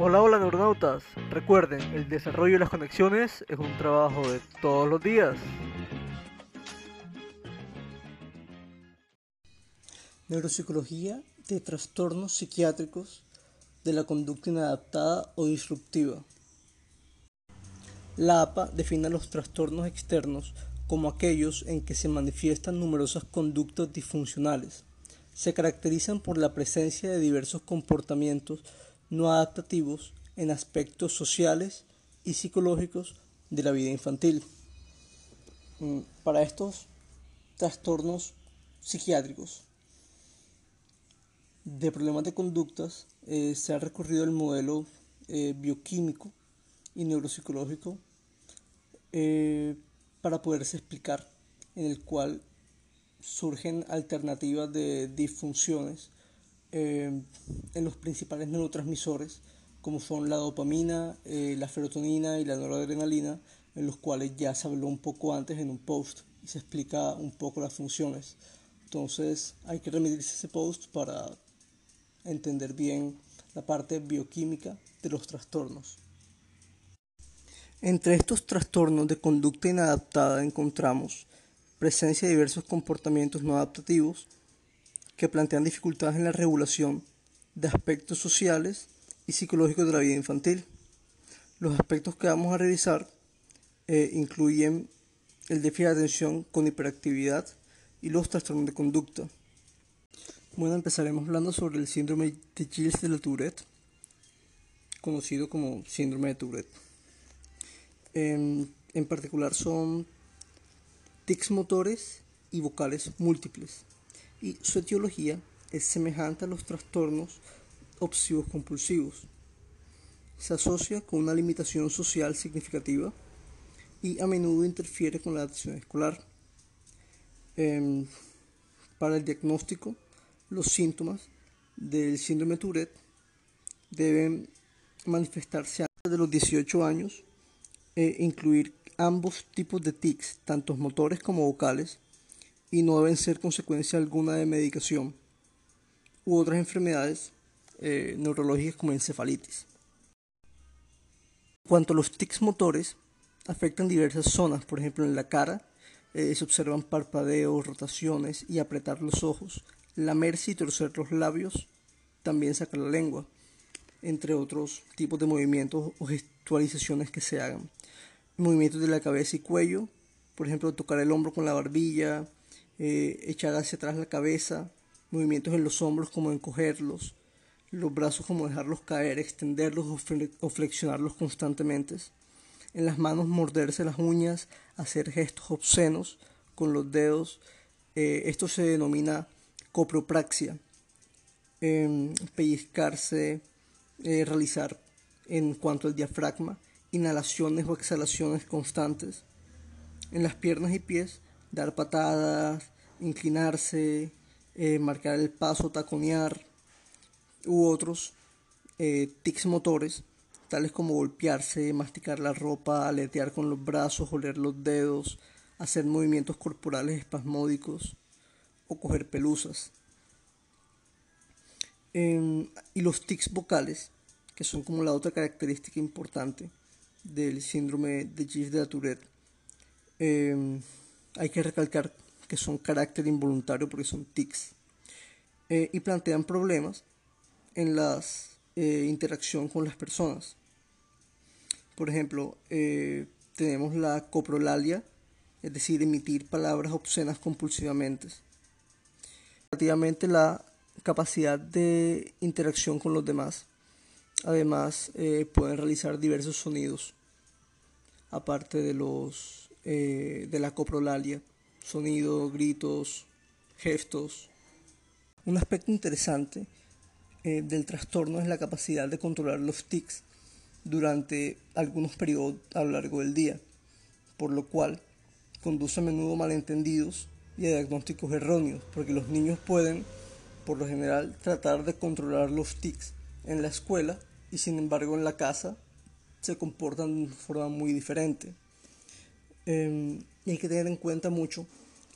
Hola, hola neuronautas. Recuerden, el desarrollo de las conexiones es un trabajo de todos los días. Neuropsicología de trastornos psiquiátricos de la conducta inadaptada o disruptiva. La APA define los trastornos externos como aquellos en que se manifiestan numerosas conductas disfuncionales. Se caracterizan por la presencia de diversos comportamientos no adaptativos en aspectos sociales y psicológicos de la vida infantil. Mm, para estos trastornos psiquiátricos de problemas de conductas eh, se ha recurrido al modelo eh, bioquímico y neuropsicológico eh, para poderse explicar, en el cual surgen alternativas de disfunciones en los principales neurotransmisores, como son la dopamina, la serotonina y la noradrenalina, en los cuales ya se habló un poco antes en un post y se explica un poco las funciones. Entonces hay que remitirse ese post para entender bien la parte bioquímica de los trastornos. Entre estos trastornos de conducta inadaptada encontramos presencia de diversos comportamientos no adaptativos que plantean dificultades en la regulación de aspectos sociales y psicológicos de la vida infantil. Los aspectos que vamos a revisar eh, incluyen el déficit de atención con hiperactividad y los trastornos de conducta. Bueno, empezaremos hablando sobre el síndrome de Gilles de la Tourette, conocido como síndrome de Tourette. En, en particular son tics motores y vocales múltiples, y su etiología es semejante a los trastornos obsesivos compulsivos. Se asocia con una limitación social significativa y a menudo interfiere con la atención escolar. Em, para el diagnóstico, los síntomas del síndrome Tourette deben manifestarse antes de los 18 años e incluir ambos tipos de tics, tanto motores como vocales, y no deben ser consecuencia alguna de medicación u otras enfermedades eh, neurológicas como encefalitis. Cuanto a los tics motores, afectan diversas zonas, por ejemplo en la cara eh, se observan parpadeos, rotaciones y apretar los ojos, lamerse y torcer los labios, también sacar la lengua, entre otros tipos de movimientos o gestualizaciones que se hagan. Movimientos de la cabeza y cuello, por ejemplo, tocar el hombro con la barbilla, eh, echar hacia atrás la cabeza, movimientos en los hombros como encogerlos, los brazos como dejarlos caer, extenderlos o flexionarlos constantemente. En las manos morderse las uñas, hacer gestos obscenos con los dedos. Eh, esto se denomina copropraxia, em, pellizcarse, eh, realizar en cuanto al diafragma, inhalaciones o exhalaciones constantes. En las piernas y pies, dar patadas, inclinarse, eh, marcar el paso, taconear, u otros eh, tics motores, tales como golpearse, masticar la ropa, aletear con los brazos, oler los dedos, hacer movimientos corporales espasmódicos o coger pelusas. Em, y los tics vocales, que son como la otra característica importante del síndrome de Gilles de la Tourette. Em, hay que recalcar que son carácter involuntario porque son tics. Eh, y plantean problemas en la eh, interacción con las personas. Por ejemplo, eh, tenemos la coprolalia, es decir, emitir palabras obscenas compulsivamente relativamente la capacidad de interacción con los demás. Además, eh, pueden realizar diversos sonidos, aparte de los eh, de la coprolalia, sonidos, gritos, gestos. Un aspecto interesante eh, del trastorno es la capacidad de controlar los tics durante algunos periodos a lo largo del día, por lo cual conduce a menudo malentendidos y a diagnósticos erróneos, porque los niños pueden, por lo general, tratar de controlar los tics en la escuela y sin embargo en la casa se comportan de forma muy diferente. Em, y hay que tener en cuenta mucho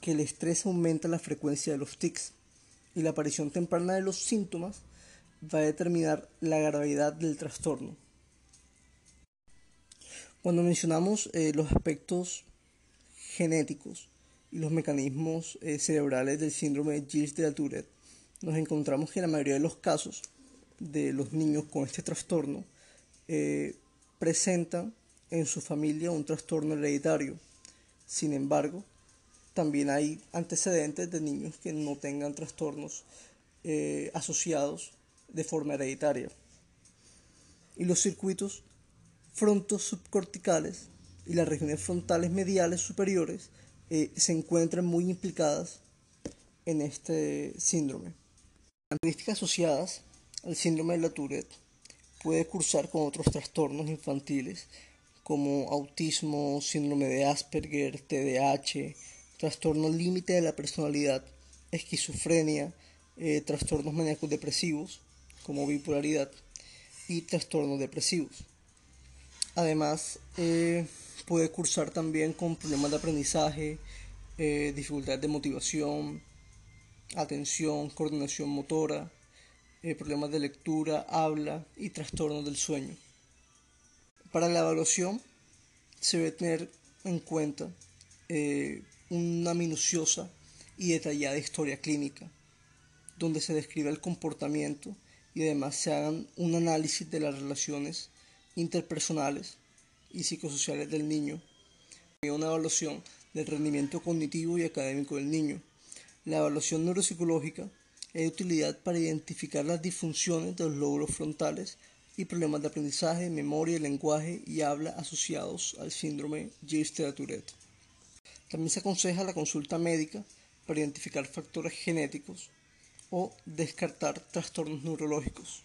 que el estrés aumenta la frecuencia de los tics y la aparición temprana de los síntomas va a determinar la gravedad del trastorno. Cuando mencionamos eh, los aspectos genéticos y los mecanismos eh, cerebrales del síndrome de Gilles de la Tourette, nos encontramos que la mayoría de los casos de los niños con este trastorno eh, presentan en su familia un trastorno hereditario. Sin embargo, también hay antecedentes de niños que no tengan trastornos eh, asociados de forma hereditaria. Y los circuitos frontos subcorticales y las regiones frontales mediales superiores eh, se encuentran muy implicadas en este síndrome. Características asociadas al síndrome de la Tourette puede cursar con otros trastornos infantiles como autismo, síndrome de Asperger, TDAH, trastorno límite de la personalidad, esquizofrenia, eh, trastornos maníacos depresivos como bipolaridad y trastornos depresivos. Además, eh, puede cursar también con problemas de aprendizaje, eh, dificultades de motivación, atención, coordinación motora, eh, problemas de lectura, habla y trastornos del sueño. Para la evaluación se debe tener en cuenta eh, una minuciosa y detallada historia clínica, donde se describe el comportamiento y además se hagan un análisis de las relaciones interpersonales y psicosociales del niño, y una evaluación del rendimiento cognitivo y académico del niño. La evaluación neuropsicológica es de utilidad para identificar las disfunciones de los lóbulos frontales y problemas de aprendizaje, memoria, lenguaje y habla asociados al síndrome Gilles-Tourette. También se aconseja la consulta médica para identificar factores genéticos o descartar trastornos neurológicos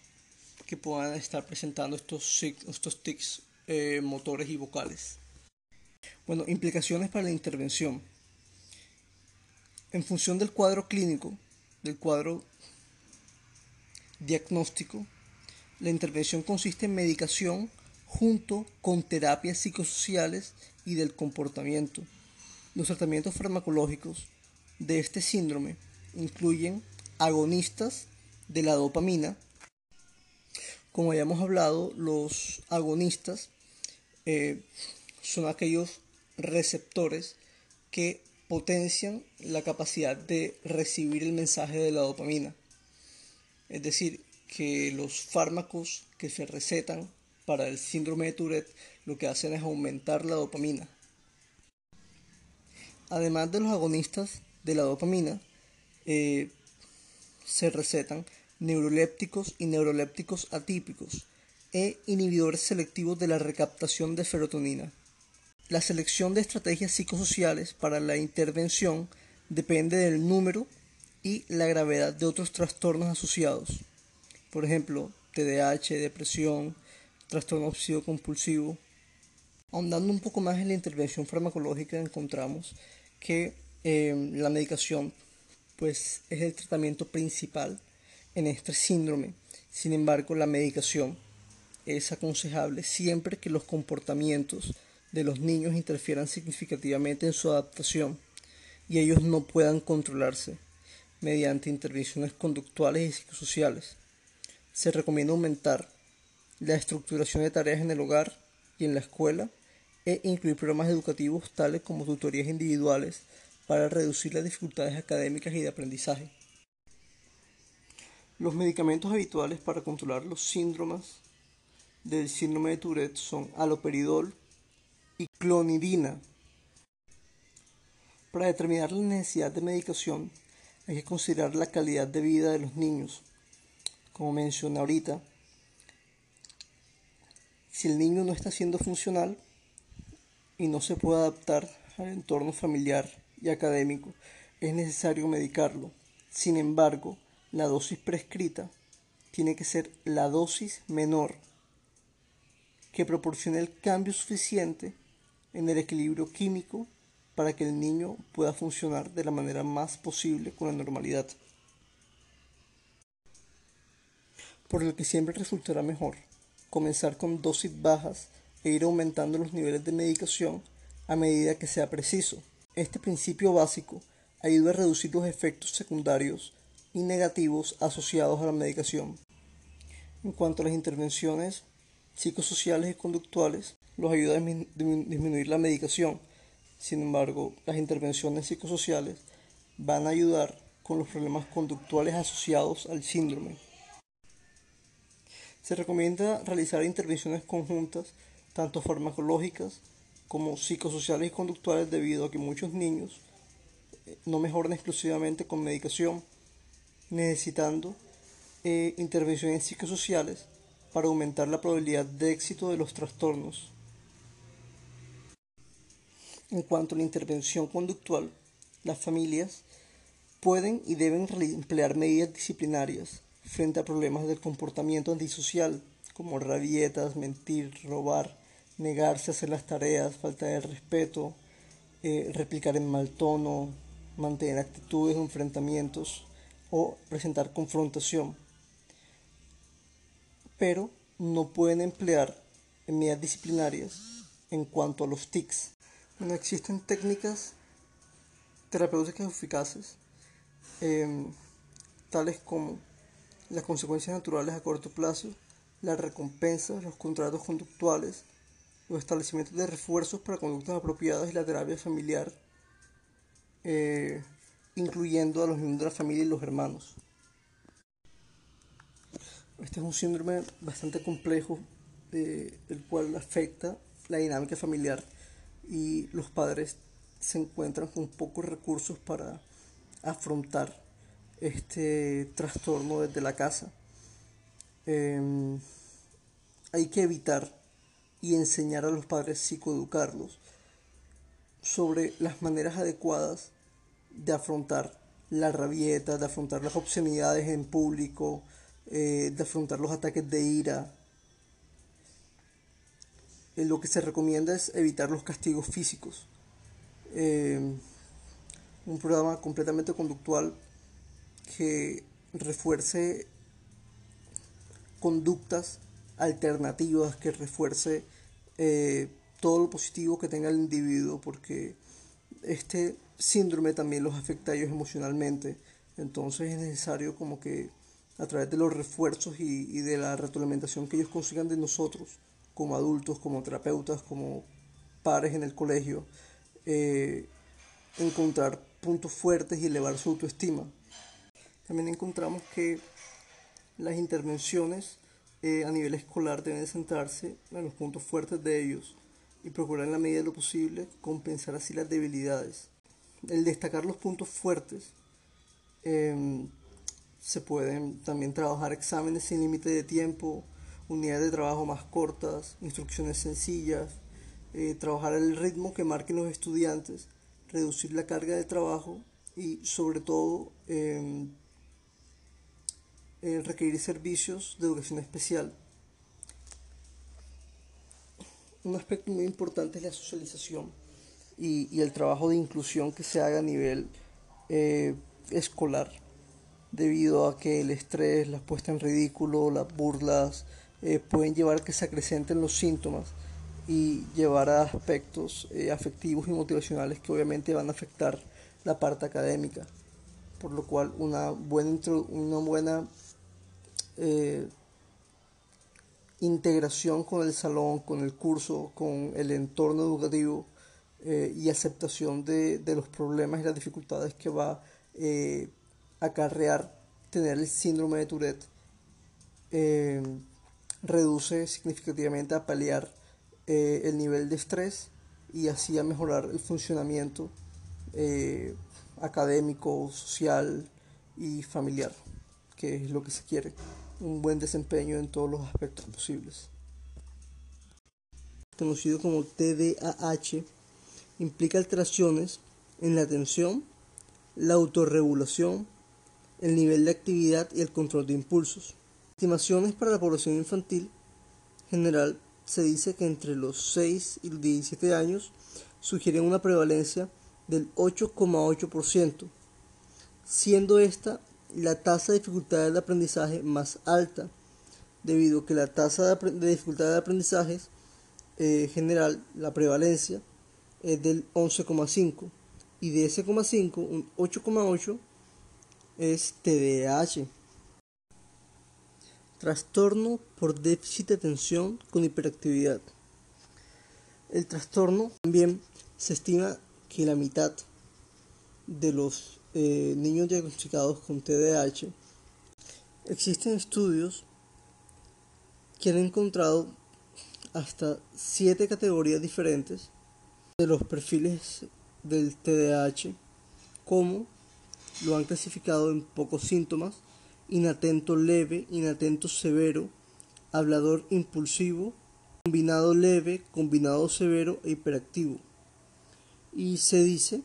que puedan estar presentando estos, estos tics eh, motores y vocales. Bueno, implicaciones para la intervención. En función del cuadro clínico, del cuadro diagnóstico, la intervención consiste en medicación junto con terapias psicosociales y del comportamiento. Los tratamientos farmacológicos de este síndrome incluyen agonistas de la dopamina. Como hayamos hablado, los agonistas eh, son aquellos receptores que potencian la capacidad de recibir el mensaje de la dopamina. Es decir, que los fármacos que se recetan para el síndrome de Tourette lo que hacen es aumentar la dopamina. Además de los agonistas de la dopamina, eh, se recetan neurolépticos y neurolépticos atípicos e inhibidores selectivos de la recaptación de serotonina. La selección de estrategias psicosociales para la intervención depende del número y la gravedad de otros trastornos asociados. Por ejemplo, TDAH, depresión, trastorno obsesivo compulsivo. Ahondando un poco más en la intervención farmacológica encontramos que eh, la medicación pues es el tratamiento principal en este síndrome. Sin embargo, la medicación es aconsejable siempre que los comportamientos de los niños interfieran significativamente en su adaptación y ellos no puedan controlarse mediante intervenciones conductuales y psicosociales. Se recomienda aumentar la estructuración de tareas en el hogar y en la escuela e incluir programas educativos tales como tutorías individuales para reducir las dificultades académicas y de aprendizaje. Los medicamentos habituales para controlar los síndromes del síndrome de Tourette son aloperidol, y clonidina. Para determinar la necesidad de medicación hay que considerar la calidad de vida de los niños. Como mencioné ahorita, si el niño no está siendo funcional y no se puede adaptar al entorno familiar y académico, es necesario medicarlo. Sin embargo, la dosis prescrita tiene que ser la dosis menor que proporcione el cambio suficiente en el equilibrio químico para que el niño pueda funcionar de la manera más posible con la normalidad. Por lo que siempre resultará mejor comenzar con dosis bajas e ir aumentando los niveles de medicación a medida que sea preciso. Este principio básico ayuda a reducir los efectos secundarios y negativos asociados a la medicación. En cuanto a las intervenciones psicosociales y conductuales, los ayuda a disminuir la medicación. Sin embargo, las intervenciones psicosociales van a ayudar con los problemas conductuales asociados al síndrome. Se recomienda realizar intervenciones conjuntas, tanto farmacológicas como psicosociales y conductuales, debido a que muchos niños eh, no mejoran exclusivamente con medicación, necesitando eh, intervenciones psicosociales para aumentar la probabilidad de éxito de los trastornos. En cuanto a la intervención conductual, las familias pueden y deben emplear medidas disciplinarias frente a problemas del comportamiento antisocial, como rabietas, mentir, robar, negarse a hacer las tareas, falta de respeto, eh, replicar en mal tono, mantener actitudes o enfrentamientos o presentar confrontación. Pero no pueden emplear medidas disciplinarias en cuanto a los tics. No existen técnicas terapéuticas eficaces, em, tales como las consecuencias naturales a corto plazo, las recompensas, los contratos conductuales, los establecimientos de refuerzos para conductas apropiadas y la terapia familiar, eh, incluyendo a los miembros de la familia y los hermanos. Este es un síndrome bastante complejo, eh, el cual afecta la dinámica familiar y los padres se encuentran con pocos recursos para afrontar este trastorno desde la casa. Em, hay que evitar y enseñar a los padres psicoeducarlos sobre las maneras adecuadas de afrontar la rabieta, de afrontar las obscenidades en público, eh, de afrontar los ataques de ira, eh, lo que se recomienda es evitar los castigos físicos. Eh, un programa completamente conductual que refuerce conductas alternativas, que refuerce eh, todo lo positivo que tenga el individuo, porque este síndrome también los afecta a ellos emocionalmente. Entonces es necesario como que a través de los refuerzos y, de la retroalimentación que ellos consigan de nosotros, como adultos, como terapeutas, como pares en el colegio, eh, encontrar puntos fuertes y elevar su autoestima. También encontramos que las intervenciones eh, a nivel escolar deben centrarse en los puntos fuertes de ellos y procurar en la medida de lo posible compensar así las debilidades. El destacar los puntos fuertes em, se pueden también trabajar exámenes sin límite de tiempo, unidades de trabajo más cortas, instrucciones sencillas, eh, trabajar el ritmo que marquen los estudiantes, reducir la carga de trabajo y sobre todo em, eh, requerir servicios de educación especial. Un aspecto muy importante es la socialización y, el trabajo de inclusión que se haga a nivel eh, escolar, debido a que el estrés, la puesta en ridículo, las burlas, eh, pueden llevar a que se acrecenten los síntomas y llevar a aspectos eh, afectivos y motivacionales que obviamente van a afectar la parte académica. Por lo cual una buena, una buena eh, integración con el salón, con el curso, con el entorno educativo y aceptación de, de, los problemas y las dificultades que va a acarrear tener el síndrome de Tourette reduce significativamente a paliar eh, el nivel de estrés y así a mejorar el funcionamiento eh, académico, social y familiar, que es lo que se quiere, un buen desempeño en todos los aspectos posibles. Conocido como TDAH, implica alteraciones en la atención, la autorregulación, el nivel de actividad y el control de impulsos. Estimaciones para la población infantil general se dice que entre los 6 y los 17 años sugieren una prevalencia del 8,8%, siendo esta la tasa de dificultad de aprendizaje más alta, debido a que la tasa de, dificultad de aprendizaje eh, general, la prevalencia, es del 11,5 y de ese 0,5, un 8,8 es TDAH. Trastorno por déficit de atención con hiperactividad. El trastorno también se estima que la mitad de los eh, niños diagnosticados con TDAH existen estudios que han encontrado hasta siete categorías diferentes de los perfiles del TDAH, como lo han clasificado en pocos síntomas, inatento leve, inatento severo, hablador impulsivo, combinado leve, combinado severo e hiperactivo. Y se dice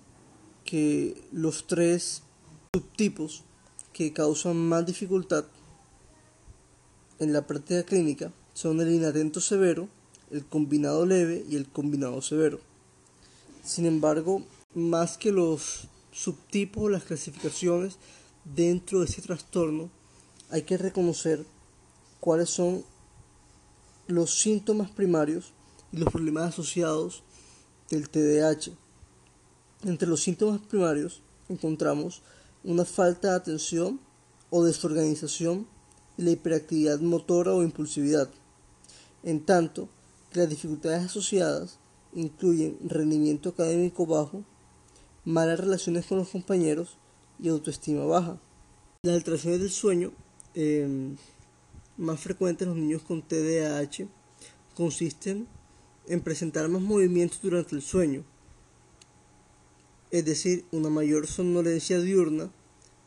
que los tres subtipos que causan más dificultad en la práctica clínica son el inatento severo, el combinado leve y el combinado severo. Sin embargo, más que los subtipos las clasificaciones dentro de ese trastorno, hay que reconocer cuáles son los síntomas primarios y los problemas asociados del TDAH. Entre los síntomas primarios encontramos una falta de atención o desorganización y la hiperactividad motora o impulsividad, en tanto las dificultades asociadas incluyen rendimiento académico bajo, malas relaciones con los compañeros y autoestima baja. Las alteraciones del sueño em, más frecuentes en los niños con TDAH consisten en presentar más movimientos durante el sueño, es decir, una mayor somnolencia diurna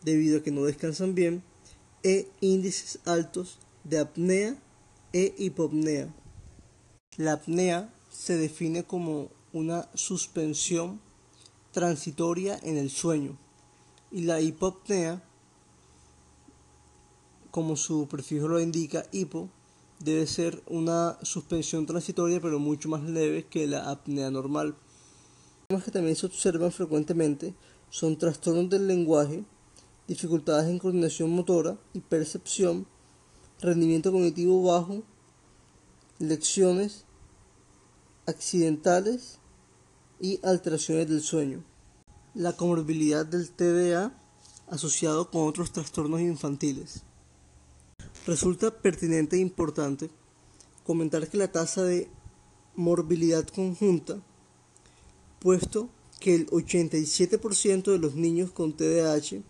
debido a que no descansan bien e índices altos de apnea e hipopnea. La apnea se define como una suspensión transitoria en el sueño y la hipopnea, como su prefijo lo indica, hipo, debe ser una suspensión transitoria pero mucho más leve que la apnea normal. Los que también se observan frecuentemente son trastornos del lenguaje, dificultades en coordinación motora y percepción, rendimiento cognitivo bajo, lecciones accidentales y alteraciones del sueño. La comorbilidad del TDA asociado con otros trastornos infantiles. Resulta pertinente e importante comentar que la tasa de morbilidad conjunta, puesto que el 87% de los niños con TDAH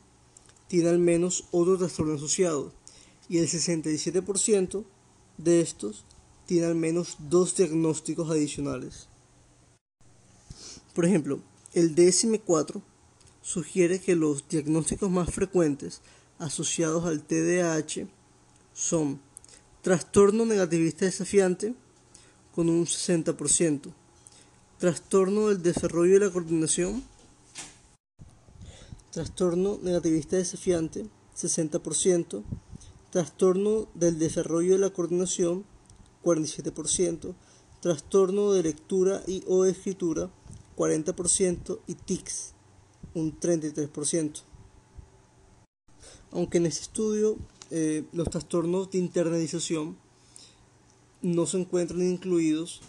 tiene al menos otro trastorno asociado y el 67% de estos tiene al menos dos diagnósticos adicionales. Por ejemplo, el DSM-4 sugiere que los diagnósticos más frecuentes asociados al TDAH son trastorno negativista desafiante con un 60%, trastorno del desarrollo y la coordinación, trastorno negativista desafiante 60%, trastorno del desarrollo y la coordinación 47%, trastorno de lectura y o escritura 40% y tics un 33%. Aunque en este estudio eh, los trastornos de internalización no se encuentran incluidos,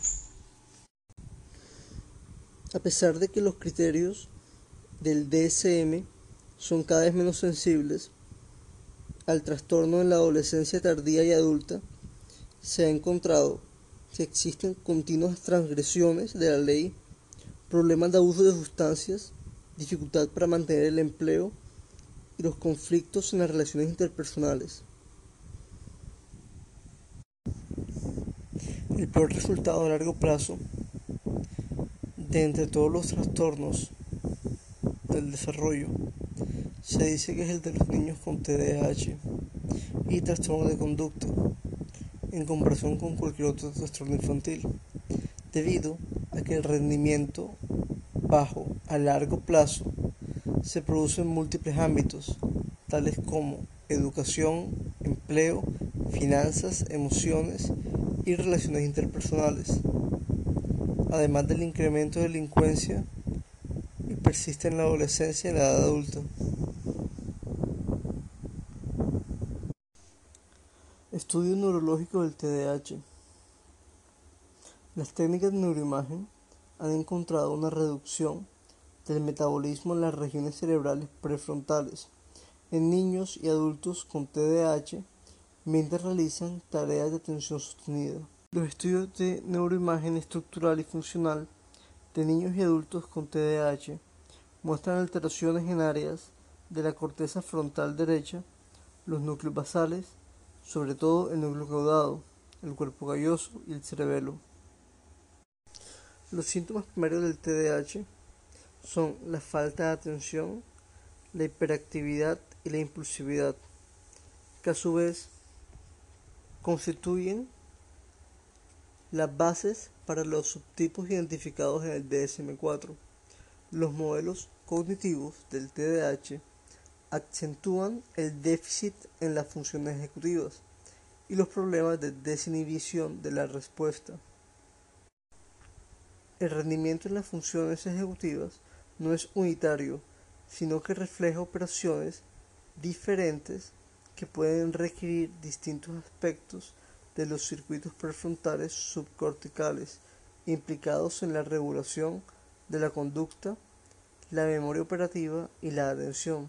a pesar de que los criterios del DSM son cada vez menos sensibles al trastorno en la adolescencia tardía y adulta, se ha encontrado que existen continuas transgresiones de la ley, problemas de abuso de sustancias, dificultad para mantener el empleo y los conflictos en las relaciones interpersonales. El peor resultado a largo plazo de entre todos los trastornos del desarrollo se dice que es el de los niños con TDAH y trastorno de conducta en comparación con cualquier otro trastorno infantil, debido a que el rendimiento bajo a largo plazo se produce en múltiples ámbitos, tales como educación, empleo, finanzas, emociones y relaciones interpersonales, además del incremento de delincuencia y persiste en la adolescencia y en la edad adulta. Estudio neurológico del TDAH. Las técnicas de neuroimagen han encontrado una reducción del metabolismo en las regiones cerebrales prefrontales en niños y adultos con TDAH mientras realizan tareas de atención sostenida. Los estudios de neuroimagen estructural y funcional de niños y adultos con TDAH muestran alteraciones en áreas de la corteza frontal derecha, los núcleos basales, sobre todo el núcleo caudado, el cuerpo galloso y el cerebelo. Los síntomas primarios del TDAH son la falta de atención, la hiperactividad y la impulsividad, que a su vez constituyen las bases para los subtipos identificados en el DSM-4. Los modelos cognitivos del TDAH acentúan el déficit en las funciones ejecutivas y los problemas de desinhibición de la respuesta. El rendimiento en las funciones ejecutivas no es unitario, sino que refleja operaciones diferentes que pueden requerir distintos aspectos de los circuitos prefrontales subcorticales implicados en la regulación de la conducta, la memoria operativa y la atención.